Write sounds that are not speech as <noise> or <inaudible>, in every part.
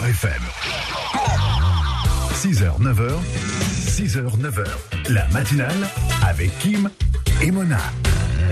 FM. 6h, 9h, 6h, 9h. La matinale avec Kim et Mona.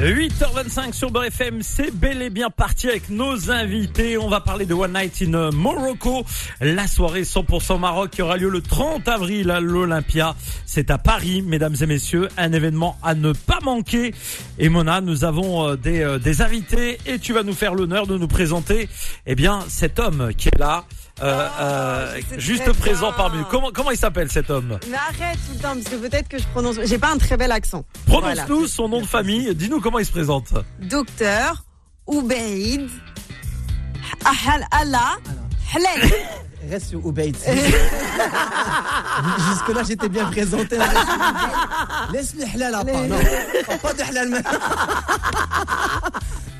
8h25 sur Beurre FM, c'est bel et bien parti avec nos invités. On va parler de One Night in Morocco, la soirée 100% Maroc qui aura lieu le 30 avril à l'Olympia. C'est à Paris, mesdames et messieurs, un événement à ne pas manquer. Et Mona, nous avons euh, des, euh, des invités et tu vas nous faire l'honneur de nous présenter, eh bien, cet homme qui est là. Euh, euh, c'est juste présent bien. parmi nous. Comment, comment il s'appelle cet homme? Mais arrête tout le temps, parce que peut-être que je prononce. J'ai pas un très bel accent. Prononce-nous Voilà. son nom de famille. Dis-nous comment il se présente. Docteur Oubeid Ahal Allah. <laughs> Reste sur Ubaid. <laughs> Jusque-là, j'étais bien présenté. Laisse le halal à part. Non, pas de halal. <laughs>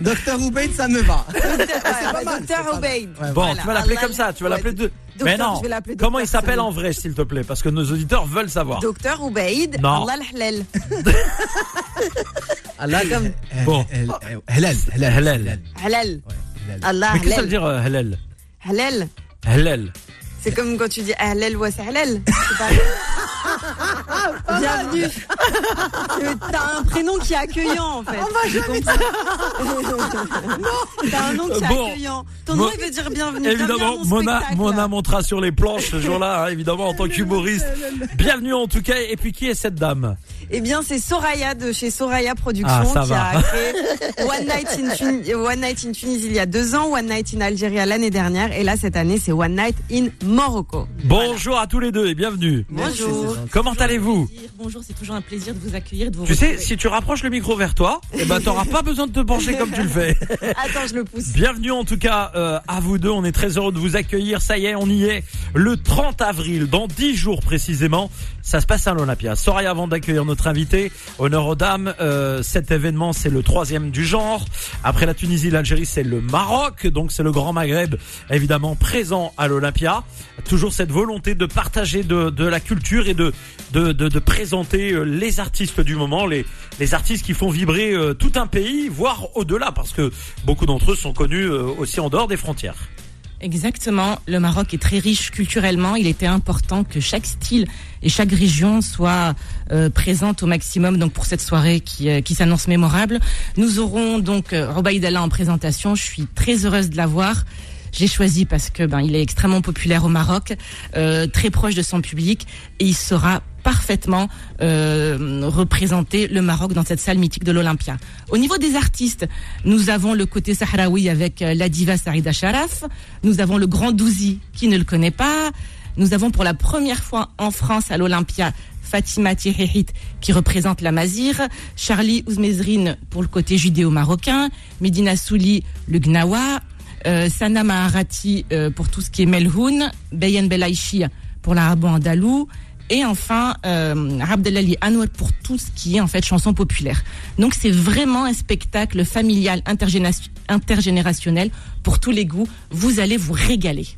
Docteur Ubaid, ça me va. <laughs> Docteur. Ouais, Bon, Voilà. tu vas l'appeler Allah- comme ça, tu vas Ouais, l'appeler de... Mais non, comment il s'appelle en vrai, s'il te plaît? Parce que nos auditeurs veulent savoir. Docteur Oubeid Non. Allah Halal. <laughs> Allah, comme- Bon. Halal. Halal. Halal. Allah Mais qu'est-ce que ça veut dire euh, halal? Halal. Halal. C'est comme quand tu dis Halal Halal. <laughs> C'est pas- Bienvenue. <laughs> Euh, T'as un prénom qui est accueillant en fait. J'ai compris. <laughs> T'as un nom qui est Bon. accueillant. Ton nom il veut dire bienvenue. Bienvenue Évidemment, à mon Mona, spectacle. Mona montera sur les planches ce jour-là, hein, évidemment, en tant qu'humoriste. Bienvenue en tout cas. Et puis, qui est cette dame? Eh bien, c'est Soraya de chez Soraya Productions Ah, ça qui va. a créé One Night, in Tun- One Night in Tunisie il y a deux ans, One Night in Algérie l'année dernière, et là cette année c'est One Night in Morocco. Bonjour à tous les deux et bienvenue. Bonjour. Comment allez-vous? Bonjour, c'est toujours un plaisir de vous accueillir, de vous Tu sais, si tu rapproches le micro vers toi, eh ben, t'auras pas besoin de te pencher comme tu le fais. <laughs> Attends, je le pousse. Bienvenue en tout cas euh, à vous deux. On est très heureux de vous accueillir. Ça y est, on y est. Le 30 avril, dans 10 jours précisément, ça se passe à l'Olympia. Soraya, avant d'accueillir notre invité, honneur aux dames. euh, cet événement, c'est le troisième du genre. Après la Tunisie, l'Algérie, c'est le Maroc. Donc c'est le Grand Maghreb, évidemment présent à l'Olympia. Toujours cette volonté de partager de, de la culture et de de, de, de présenter euh, les artistes du moment, les les artistes qui font vibrer euh, tout un pays, voire au-delà, parce que beaucoup d'entre eux sont connus euh, aussi en dehors des frontières. Exactement. Le Maroc est très riche culturellement. Il était important que chaque style et chaque région soit euh, présente au maximum. Donc pour cette soirée qui, qui s'annonce mémorable, nous aurons donc euh, Robaïd Allah en présentation. Je suis très heureuse de l'avoir. J'ai choisi parce que ben il est extrêmement populaire au Maroc, très proche de son public et il saura parfaitement euh, représenter le Maroc dans cette salle mythique de l'Olympia. Au niveau des artistes, nous avons le côté sahraoui avec euh, la diva Sarida Sharaf, nous avons le grand Douzi qui ne le connaît pas, nous avons pour la première fois en France à l'Olympia Fatima Tihihit qui représente la Mazir, Charlie Ouzmezrine pour le côté judéo-marocain, Medina Souli le Gnawa, euh, Sana Maharati pour tout ce qui est Melhoun, Bayan Belaichi pour l'arabo-andalou, et enfin euh, Abdelali Anwar pour tout ce qui est en fait chanson populaire. Donc c'est vraiment un spectacle familial intergénération- intergénérationnel pour tous les goûts. Vous allez vous régaler.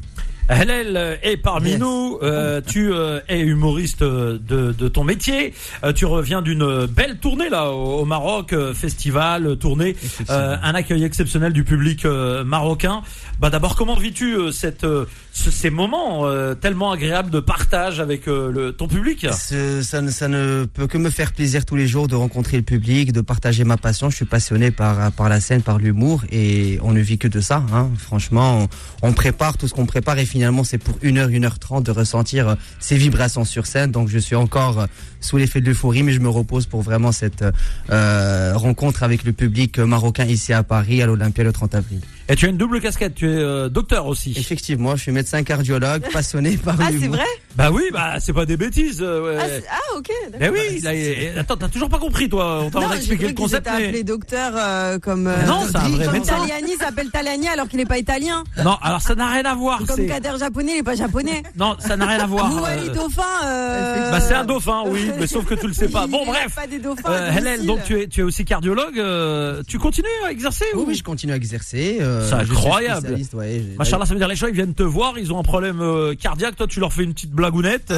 Hélène euh, est parmi Yes. nous. Euh, tu euh, es humoriste de, de ton métier. Euh, tu reviens d'une belle tournée là au, au Maroc, festival, tournée, un accueil exceptionnel du public marocain. Bah d'abord, comment vis-tu cette ce- ces moments tellement agréables de partage avec le, ton public? Ça, ne, ça ne peut que me faire plaisir tous les jours de rencontrer le public, de partager ma passion. Je suis passionné par, par la scène, par l'humour et on ne vit que de ça. Hein. Franchement, on, on prépare tout ce qu'on prépare et finalement c'est pour une heure, une heure trente de ressentir euh, ces vibrations sur scène. Donc je suis encore euh, sous l'effet de l'euphorie, mais je me repose pour vraiment cette euh, rencontre avec le public marocain ici à Paris, à l'Olympia le 30 avril. Et tu as une double casquette. Tu es euh, docteur aussi. Effectivement, je suis médecin cardiologue, passionné <laughs> par Ah, c'est vrai Bah oui, bah c'est pas des bêtises. euh, ouais. ah, c'est- ah, ok. d'accord. Mais oui, là, et- attends, t'as toujours pas compris toi. On t'a Non, j'ai expliqué cru le qu'ils concept. étaient mais- appelés docteur euh, comme euh, Mais non, c'est un vrai comme médecin. Taliani s'appelle Taliani alors qu'il n'est pas italien. Non, alors ça n'a rien à voir. Comme c'est- Kader japonais, il n'est pas japonais. <laughs> Non, ça n'a rien à voir. Mouali Euh, dauphin. Euh... Bah c'est un dauphin, oui, mais sauf que tu le sais pas. <laughs> Il Bon élève bref. Pas des dauphins. Euh, Hélène, domicile. donc tu es, tu es aussi cardiologue. euh, tu continues à exercer Oui, ou oui, je continue à exercer. euh, euh, C'est suis incroyable. ouais, Machallah, ça veut dire les gens ils viennent te voir, ils ont un problème euh, cardiaque, toi tu leur fais une petite blagounette.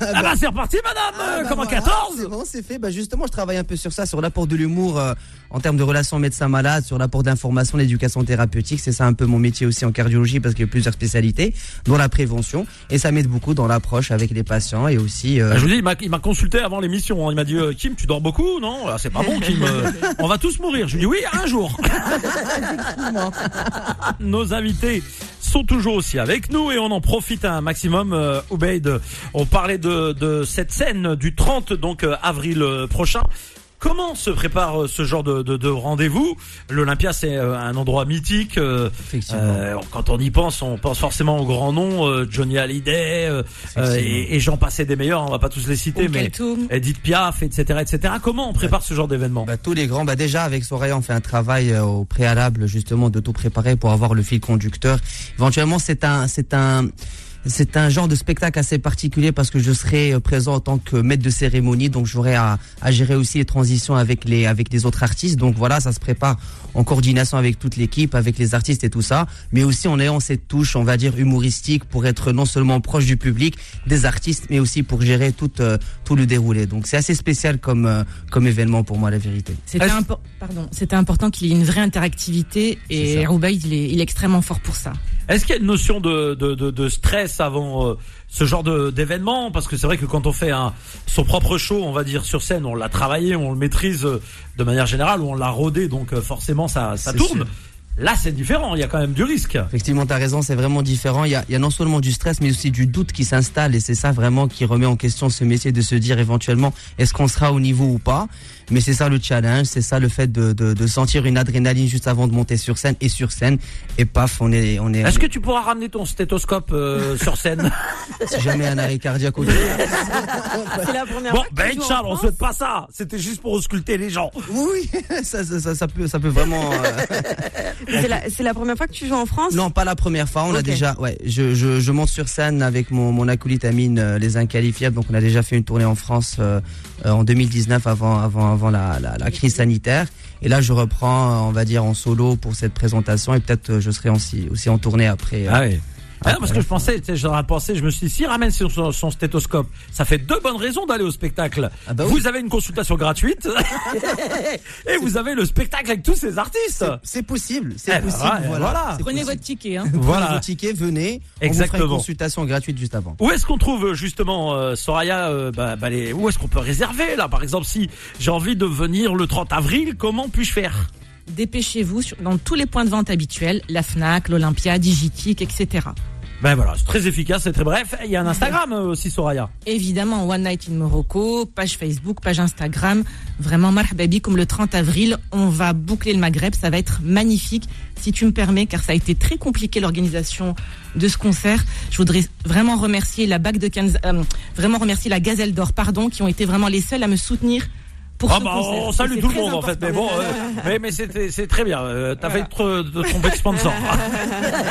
Ah bah <laughs> c'est reparti madame, Ah, euh, bah comme voilà, 14 C'est bon, c'est fait. Bah justement, je travaille un peu sur ça, sur l'apport de l'humour euh, en termes de relations médecin-malade, sur l'apport d'information, l'éducation thérapeutique. C'est ça un peu mon métier aussi en cardiologie parce qu'il y a plusieurs spécialités, dont la prévention. Et ça m'aide beaucoup dans l'approche avec les patients et aussi. euh, Ah, Je vous dis, il m'a- consulté avant l'émission. hein. Il m'a dit, euh, Kim, tu dors beaucoup Non, Ah, c'est pas bon, Kim. euh, <laughs> on va tous mourir. Je lui dis oui, un jour. <laughs> <laughs> Nos invités sont toujours aussi avec nous et on en profite un maximum. Euh, on parlait de, de cette scène du 30 donc euh, avril euh, prochain. Comment se prépare euh, ce genre de, de, de rendez-vous? L'Olympia, c'est euh, un endroit mythique. euh, euh, quand on y pense, on pense forcément aux grands noms, Johnny Hallyday euh, et, et j'en passais des meilleurs. On va pas tous les citer, Ou mais. Edith Piaf, etc., etc. Comment on prépare ce genre d'événement? Bah, tous les grands, bah déjà avec Soraya, on fait un travail au préalable justement de tout préparer pour avoir le fil conducteur. Éventuellement, c'est un, c'est un, c'est un genre de spectacle assez particulier parce que je serai euh, présent en tant que maître de cérémonie, donc j'aurai à, à gérer aussi les transitions avec les avec les autres artistes. Donc voilà, ça se prépare en coordination avec toute l'équipe, avec les artistes et tout ça, mais aussi en ayant cette touche, on va dire humoristique, pour être non seulement proche du public, des artistes, mais aussi pour gérer tout euh, tout le déroulé. Donc c'est assez spécial comme euh, comme événement pour moi, la vérité. C'était Est-ce- impo- pardon, c'était important qu'il y ait une vraie interactivité et. Roubaix, il est, il est extrêmement fort pour ça. Est-ce qu'il y a une notion de, de, de, de stress avant euh, ce genre d'événement Parce que c'est vrai que quand on fait un, son propre show, on va dire sur scène, on l'a travaillé, on le maîtrise euh, de manière générale, on l'a rodé, donc euh, forcément ça, ça tourne. sûr. Là, c'est différent. Il y a quand même du risque. Effectivement, tu as raison, c'est vraiment différent. Il y, a, il y a non seulement du stress, mais aussi du doute qui s'installe. Et c'est ça vraiment qui remet en question ce métier de se dire éventuellement, est-ce qu'on sera au niveau ou pas Mais c'est ça le challenge, c'est ça le fait de, de, de sentir une adrénaline juste avant de monter sur scène et sur scène. Et paf, on est... On est Est-ce que tu pourras ramener ton stéthoscope euh, sur scène <laughs> si jamais un arrêt cardiaque au <laughs> C'est la première Bon, ben Charles, on souhaite pas ça. C'était juste pour ausculter les gens. Oui, <laughs> ça, ça, ça, ça peut, ça peut vraiment... euh, C'est la, première fois que tu joues en France Non, pas la première fois. On a déjà, ouais, je, je, je monte sur scène avec mon, mon acolyte Amine, euh, les inqualifiables. Donc, on a déjà fait une tournée en France euh, euh, en 2019 avant, avant, avant la, crise sanitaire. Et là, je reprends, on va dire, en solo pour cette présentation. Et peut-être euh, je serai aussi, aussi en tournée après. euh. Ah. Ah non, parce que je pensais, tu sais, j'aurais pensé, je me suis dit, s'il ramène son, son- son stéthoscope, ça fait deux bonnes raisons d'aller au spectacle. Ah bah vous avez une consultation gratuite <laughs> et vous avez le spectacle avec tous ces artistes. C'est possible, c'est Eh ben, possible. voilà. Prenez possible. votre ticket. Hein. Prenez Voilà. vos tickets, venez. On vous fera Exactement. une consultation gratuite juste avant. Où est-ce qu'on trouve justement euh, Soraya euh, bah, bah, les- Où est-ce qu'on peut réserver là? Par exemple, si j'ai envie de venir le 30 avril, comment puis-je faire? Dépêchez-vous dans tous les points de vente habituels, la Fnac, l'Olympia, Digitique, etc. Ben voilà, c'est très efficace, c'est très bref. Il y a un Instagram euh, aussi, Soraya. Évidemment, One Night in Morocco, page Facebook, page Instagram. Vraiment, marhababi, comme le 30 avril, on va boucler le Maghreb. Ça va être magnifique, si tu me permets, car ça a été très compliqué l'organisation de ce concert. Je voudrais vraiment remercier la BAC de Kansas, euh, vraiment remercier la Gazelle d'Or, pardon, qui ont été vraiment les seuls à me soutenir pour Ah ce bah, concert. on salue tout le monde en fait, mais bon, euh, mais, mais c'était c'est très bien. Euh, T'as fait te, te tromper de sponsor. <laughs>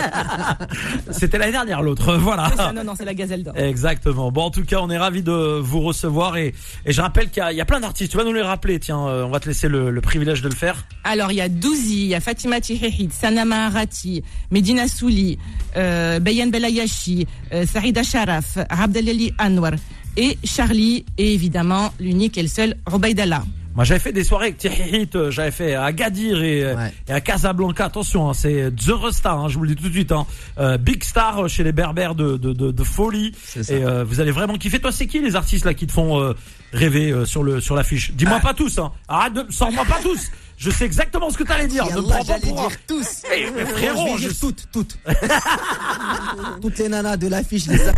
c'était l'année dernière l'autre, voilà. C'est ça, non, non, c'est la Gazelle d'Or. Exactement. Bon, en tout cas, on est ravis de vous recevoir et, et je rappelle qu'il y, y a plein d'artistes. Tu vas nous les rappeler, tiens. euh, on va te laisser le, le privilège de le faire. Alors, il y a Douzi, il y a Fatima Tihehid, Sana Maharati, Medina Souli, euh, Bayan Belayashi, euh, Saïda Sharaf, Abdelali Anwar et Charlie et évidemment l'unique et le seul Robaïdallah. Moi, j'avais fait des soirées avec euh, j'avais fait à Gadir et, euh, Ouais. et à Casablanca. Attention, hein, c'est The Resta, hein, je vous le dis tout de suite. Hein. Euh, big star chez les Berbères de, de, de, de folie. Et euh, vous allez vraiment kiffer. Toi, c'est qui les artistes là qui te font euh, rêver euh, sur le sur l'affiche? Dis-moi Ah. pas tous. Hein. Arrête de, sors-moi pas tous. Je sais exactement ce que t'allais dire. Ne me Yallah, prends pas pour tous. <laughs> Mais, mais frérot, je vais je- dire toutes, toutes. <laughs> toutes les nanas de l'affiche, les. <laughs>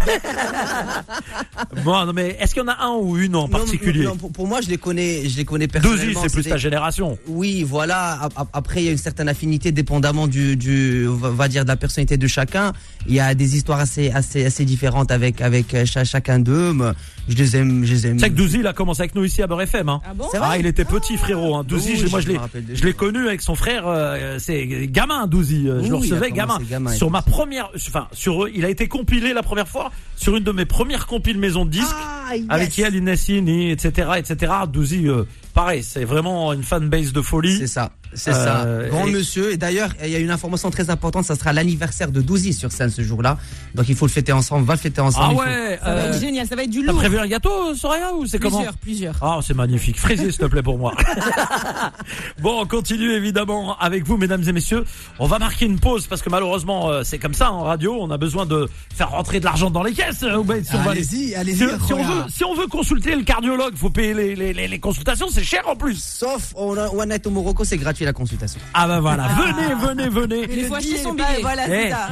Bon, non, mais est-ce qu'il y en a un ou une en particulier non, pour, pour moi, je les connais, je les connais personnellement. Douzi, c'est plus ta génération. Oui, voilà. Ap- ap- Après, il y a une certaine affinité, dépendamment du, du, on va dire, de la personnalité de chacun. Il y a des histoires assez, assez, assez différentes avec, avec euh, cha- chacun d'eux. mais Je les aime, je les aime. Tu sais que Douzi, il a commencé avec nous ici à Beurre FM. Hein. Ah bon C'est vrai Ah, il était petit, frérot. Hein. Douzi, Oui, moi, je l'ai, me rappelle je l'ai connu avec son frère. euh, c'est gamin, Douzi. euh, Je le Oui, recevais gamin. Sur ma première, enfin, sur, il a été compilé la première fois sur une de mes premières compiles maison de disques. Ah, yes. Avec Yael Inessini, etc., etc. Douzi, euh, pareil, c'est vraiment une fanbase de folie. C'est ça, c'est Euh, ça. Grand et- monsieur. Et d'ailleurs, il y a une information très importante. Ça sera l'anniversaire de Douzy sur scène ce jour-là. Donc il faut le fêter ensemble. On va le fêter ensemble. Ah faut- ouais, va euh, être génial, ça va être du t'as lourd. prévu un gâteau, Soraya, ou c'est comment Plusieurs, plusieurs. Ah, c'est magnifique. Fraisier, s'il te plaît, pour moi. <laughs> bon, on continue évidemment avec vous, mesdames et messieurs. On va marquer une pause parce que malheureusement, euh, c'est comme ça en radio. On a besoin de faire rentrer de l'argent dans les caisses. euh, si Allez-y, si, allez-y. si on veut, si on veut consulter le cardiologue, faut payer les, les, les, les consultations. C'est cher en plus. Sauf on a- One Night au Morocco, c'est gratuit la consultation. Ah ben voilà. Venez, venez, venez. Mais les fois, billet, son pas- billet. Voilà, Eh, c'est ça.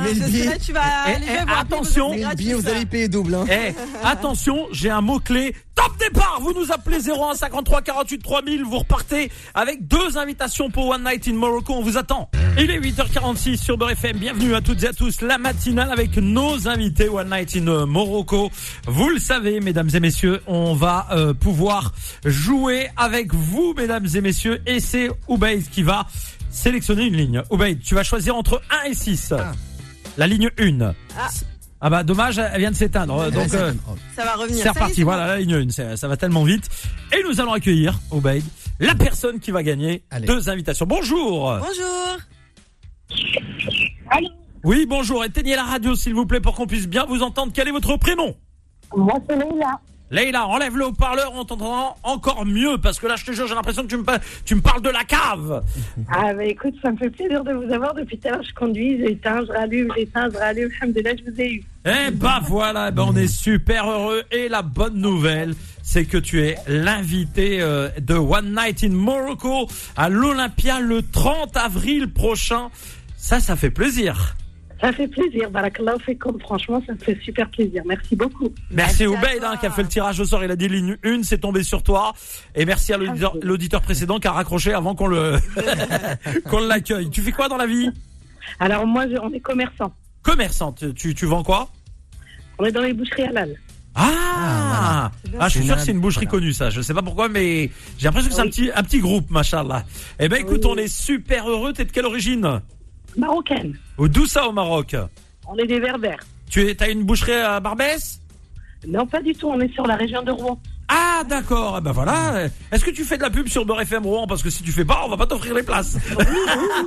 serai, tu vas Eh, aller eh, mais attention. c'est Le gratuit, billet, vous allez payer double. Hein. Eh, attention, j'ai un mot-clé. Top départ Vous nous appelez 01 53 48 3000. Vous repartez avec deux invitations pour One Night in Morocco. On vous attend. Il est 8h46 sur Beurre FM. Bienvenue à toutes et à tous. La matinale avec nos invités One Night in Morocco. Vous le savez, mesdames et messieurs, on va euh, pouvoir jouer avec vous, mesdames et messieurs. Et c'est Oubaïd qui va sélectionner une ligne. Oubaïd, tu vas choisir entre 1 et 6. La ligne 1. Ah. Ah bah dommage, elle vient de s'éteindre. Donc euh, Ça va revenir. c'est reparti, voilà la ligne 1, ça, ça va tellement vite. Et nous allons accueillir, Obeid, la personne qui va gagner Allez. deux invitations. Bonjour bon. Bonjour. Oui, bonjour, éteignez la radio s'il vous plaît pour qu'on puisse bien vous entendre. Quel est votre prénom? Moi, c'est Leïla. Leïla, enlève le haut-parleur, on t'entendra encore mieux, parce que là je te jure, j'ai l'impression que tu me, pa- tu me parles de la cave. <laughs> Ah, bah écoute, ça me fait plaisir de vous avoir. Depuis tout à l'heure, je conduis, j'éteins, je rallume, j'éteins, je rallume. Alhamdulillah, je vous ai eu. Eh bah voilà, ben on est super heureux. Et la bonne nouvelle, c'est que tu es l'invité euh, de One Night in Morocco à l'Olympia le 30 avril prochain. Ça, ça fait plaisir. Ça fait plaisir. Barakallah, fait comme franchement, ça me fait super plaisir. Merci beaucoup. Merci Merci hein, qui a fait le tirage au sort. Il a dit ligne 1, c'est tombé sur toi. Et merci à l'auditeur- précédent qui a raccroché avant qu'on le <laughs> qu'on l'accueille. Tu fais quoi dans la vie? Alors, moi, je- on est commerçant. Commerçante. Tu, tu vends quoi? On est dans les boucheries halal. Ah, ah, je suis sûr que c'est une boucherie voilà. connue, ça. Je sais pas pourquoi, mais j'ai l'impression que c'est un petit, un petit groupe, machallah. Eh ben, écoute, Oui. on est super heureux. T'es de quelle origine? Marocaine. D'où ça au Maroc On est des berbères. Tu es, t'as une boucherie à Barbès Non, pas du tout. On est sur la région de Rouen. Ah, d'accord. Eh ben voilà. Est-ce que tu fais de la pub sur Beurre FM Rouen Parce que si tu fais pas, on va pas t'offrir les places. Oui, oui,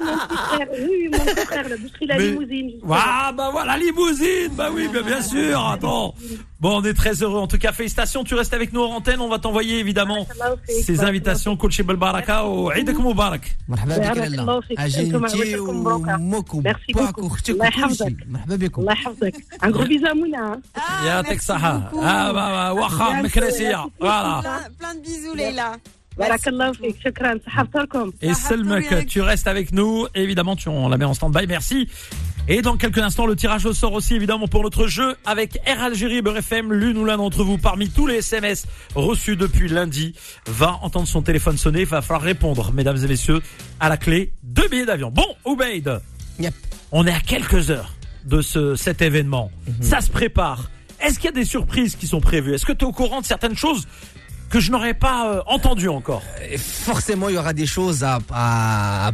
mon petit frère. Oui, oui, mon petit frère. La boucherie La Mais- Limousine. Ah, bah voilà, limousine. Bah oui, bien, bien sûr. Attends. Bon, on est très heureux. En tout cas, félicitations. Tu restes avec nous en antenne. On va t'envoyer évidemment ces invitations. Coach Belbaraka ou Moubarak. Merci beaucoup. Un gros bisou à Mouna. Ah, ya Teksaha. Ah, bah, bah, plein de bisous, Leila. Et Selmek, tu restes avec nous. Évidemment, tu, on la met en stand-by. Merci et dans quelques instants le tirage au sort aussi évidemment pour notre jeu avec Air Algérie Beurre FM l'une ou l'un d'entre vous parmi tous les SMS reçus depuis lundi va entendre son téléphone sonner. Il va falloir répondre mesdames et messieurs à la clé deux billets d'avion. Bon Oubaid Yep. on est à quelques heures de ce cet événement. Ça se prépare. Est-ce qu'il y a des surprises qui sont prévues? Est-ce que tu es au courant de certaines choses que je n'aurais pas euh, entendues encore forcément, il y aura des choses à,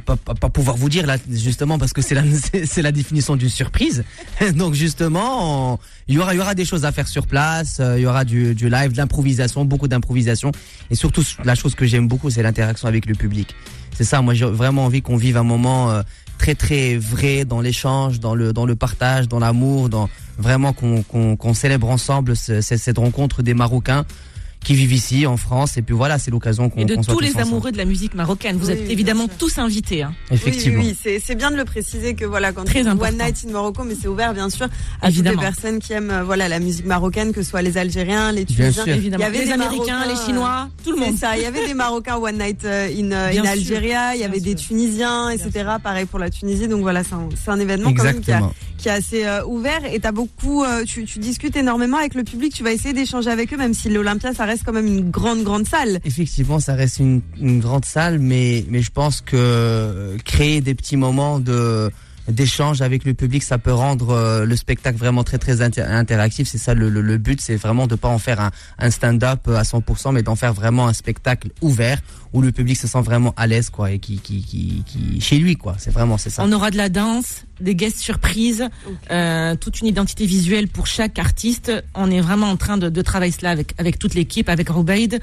pas- pouvoir vous dire là, justement, parce que c'est la, <laughs> c'est la définition d'une surprise. <laughs> Donc justement, il y aura, il y aura des choses à faire sur place. euh, Il y aura du, du live, de l'improvisation, beaucoup d'improvisation, et surtout la chose que j'aime beaucoup, c'est l'interaction avec le public. C'est ça, moi j'ai vraiment envie qu'on vive un moment euh, très très vrai dans l'échange, dans le dans le partage, dans l'amour, dans vraiment qu'on qu'on qu'on célèbre ensemble ce- ce- cette rencontre des Marocains qui vivent ici en France. Et puis voilà, c'est l'occasion qu'on Et de soit tous les ensemble. amoureux de la musique marocaine. Vous Oui, êtes évidemment tous invités. hein. Effectivement. Oui, oui, oui, c'est bien de le préciser que voilà, quand Très on dit important. One Night in Morocco, mais c'est ouvert bien sûr à Évidemment. toutes les personnes qui aiment euh, voilà la musique marocaine, que ce soit les Algériens, les Bien Tunisiens. sûr. Évidemment. Il y avait les des Américains, Marocains, les Chinois, tout le C'est monde. ça, il y avait des Marocains One Night euh, in, euh, in sûr. Algéria, il y Bien avait des sûr. Tunisiens, etc. Pareil pour la Tunisie, donc voilà, c'est un, c'est un événement quand même qui, a- Exactement. qui est assez euh, ouvert et t'as beaucoup, euh, tu, tu discutes énormément avec le public, tu vas essayer d'échanger avec eux, même si l'Olympia ça reste quand même une grande grande salle. Effectivement, ça reste une, une grande salle, mais, mais je pense que euh, créer des petits moments de d'échange avec le public, ça peut rendre euh, le spectacle vraiment très très inter- interactif. C'est ça le, le, le but, c'est vraiment de pas en faire un, un stand-up à 100%, mais d'en faire vraiment un spectacle ouvert où le public se sent vraiment à l'aise, quoi, et qui, qui, qui, qui chez lui, quoi. C'est vraiment c'est ça. On aura de la danse, des guests surprises, euh, toute une identité visuelle pour chaque artiste. On est vraiment en train de, de travailler cela avec, avec toute l'équipe, avec Rubaid.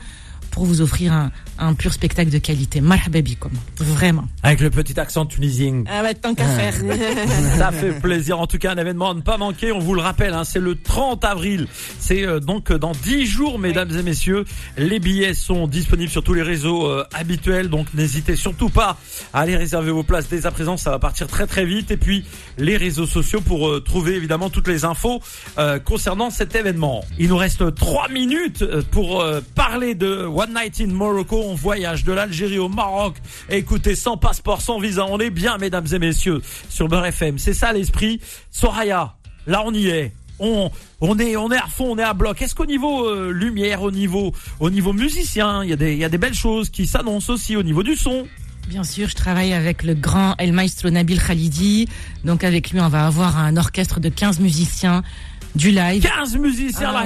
Pour vous offrir un, un pur spectacle de qualité. Marhaba bikum. Vraiment. Avec le petit accent tunisien. Ah bah, tant qu'à faire. <laughs> Ça fait plaisir. En tout cas, un événement à ne pas manquer. On vous le rappelle, hein, c'est le 30 avril. C'est euh, donc dans 10 jours, mesdames et messieurs. Les billets sont disponibles sur tous les réseaux euh, habituels. Donc n'hésitez surtout pas à aller réserver vos places dès à présent. Ça va partir très très vite. Et puis les réseaux sociaux pour euh, trouver évidemment toutes les infos euh, concernant cet événement. Il nous reste 3 minutes euh, pour euh, parler de One Night in Morocco. On voyage de l'Algérie au Maroc. Écoutez, sans passeport, sans visa, on est bien, mesdames et messieurs, sur Beurre FM. C'est ça l'esprit. Soraya, là on y est. On, on est, on est à fond, on est à bloc. Est-ce qu'au niveau euh, lumière, au niveau, au niveau musicien, il y a des, il y a des belles choses qui s'annoncent aussi au niveau du son? Bien sûr, je travaille avec le grand El Maestro Nabil Khalidi. Donc avec lui, on va avoir un orchestre de 15 musiciens, du live. 15 musiciens, Ah là,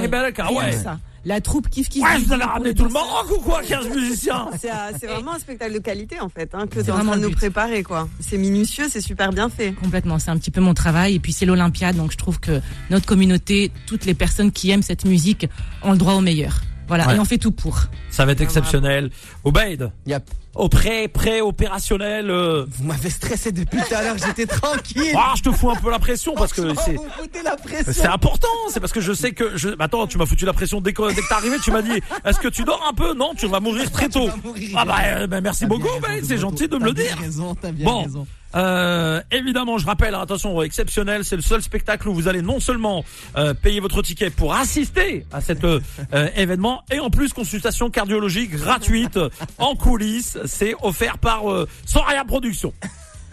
ouais. Ouais. ça. La troupe Kif Kif. Ouais, vous allez ramener tout le Maroc ou quoi, 15 musiciens? C'est vraiment un spectacle de qualité en fait, hein, que C'est tu es en vraiment train de nous préparer quoi. C'est minutieux, c'est super bien fait. Complètement, c'est un petit peu mon travail. Et puis c'est l'Olympiade, donc je trouve que notre communauté, toutes les personnes qui aiment cette musique, ont le droit au meilleur. Voilà, Ouais. et on fait tout pour. Ça va être exceptionnel. Obeid, Yep. au prêt, prêt, opérationnel, euh... Vous m'avez stressé depuis tout à l'heure, j'étais tranquille. ah, je te fous un peu la pression parce que Franchement, c'est, Vous me foutez la pression. C'est important, c'est parce que je sais que je. Attends, tu m'as foutu la pression dès que, dès que t'es arrivé. Tu m'as dit, est-ce que tu dors un peu? Non, tu vas mourir <laughs> très tôt. Mourir. Ah bah, euh, bah, merci beaucoup, c'est gentil de me le dire. raison, t'as bien Bon, raison. Euh, évidemment, je rappelle, hein, attention, exceptionnel, c'est le seul spectacle où vous allez non seulement euh, payer votre ticket pour assister à cet euh, euh, événement, et en plus consultation cardiologique gratuite <laughs> en coulisses, c'est offert par euh, Soraya Productions.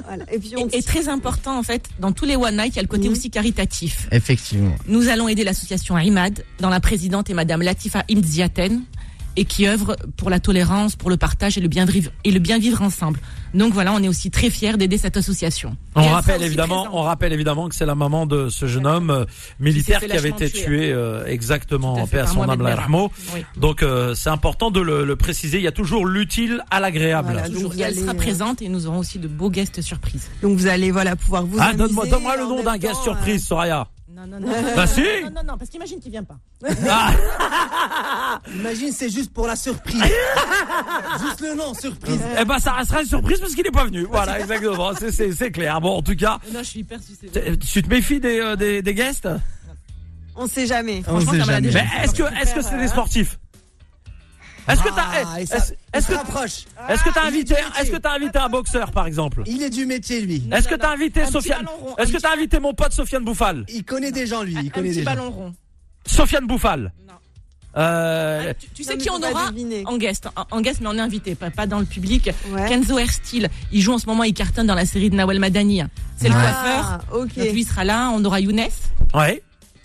Voilà. Et puis on Et, et très important, en fait, dans tous les One Night, il y a le côté Mhm. aussi caritatif. Effectivement. Nous allons aider l'association IMAD, dont la présidente est Madame Latifa Imdziaten, et qui œuvre pour la tolérance, pour le partage et le bien vivre, et le bien vivre ensemble. Donc voilà, on est aussi très fiers d'aider cette association. On rappelle évidemment, présente. on rappelle évidemment que c'est la maman de ce jeune homme euh, militaire qui, avait été tué euh, exactement en paix à son âme. Oui. Donc euh, c'est important de le, le préciser. Il y a toujours l'utile à l'agréable. Voilà. Elle allez, sera euh, présente et nous aurons aussi de beaux guests surprises. Donc vous allez voilà pouvoir vous Ah, donne-moi, donne-moi le nom d'un guest temps, surprise, Soraya. Non, non, non. Bah si. Non, non, non, parce qu'imagine qu'il vient pas. Ah, Imagine, c'est juste pour la surprise. <laughs> juste le nom, surprise. eh ben ça restera une surprise parce qu'il n'est pas venu. Voilà, exactement. C'est, c'est, c'est clair. Bon, en tout cas, Non, je suis hyper susceptible. tu te méfies des, euh, des, des guests? Euh, On sait jamais. On Franchement, sait ça m'a jamais. déjà Mais est-ce que, est-ce que c'est des sportifs? Est-ce que t'as, Ah, est-ce, est-ce que, rapproche. est-ce que t'as est invité, est-ce que t'as invité un boxeur par exemple Il est du métier, lui. Non, Est-ce que t'as invité Sofiane Est-ce que t'as invité mon pote Sofiane Bouffal Il connaît des gens, lui. Il connaît des gens. ballon rond. Sofiane Bouffal. Non. Euh, Ah, tu, tu Non, sais qui on aura deviner. en guest, en, en guest mais on est invité, pas, pas dans le public. Ouais. Kenzo Herstil, il joue en ce moment, il cartonne dans la série de Nawel Madani. C'est le coiffeur. Ah, ok. Donc lui sera là, on aura Younes. ouais.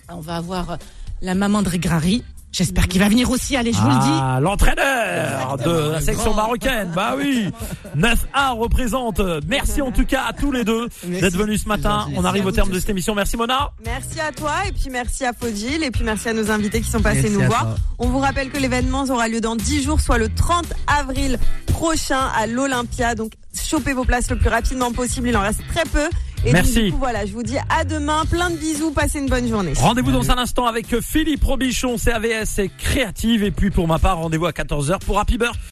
On va avoir euh, la maman de Regrari. J'espère qu'il va venir aussi, allez, je vous le dis. Ah, l'entraîneur de la section grand. marocaine. Bah oui. 9-1 représente. Merci en tout cas à tous les deux d'être venus ce matin. On arrive au terme de cette émission. Merci Mona. Merci à toi et puis merci à Faudil et puis merci à nos invités qui sont passés Merci nous voir. toi. On vous rappelle que l'événement aura lieu dans 10 jours, soit le 30 avril prochain à l'Olympia. Donc chopez vos places le plus rapidement possible, il en reste très peu. Et donc, Merci. du coup, voilà, je vous dis à demain, plein de bisous, passez une bonne journée. Rendez-vous dans un instant avec Philippe Robichon, CAVS et Créative. Et puis pour ma part, rendez-vous à 14h pour Happy Bird.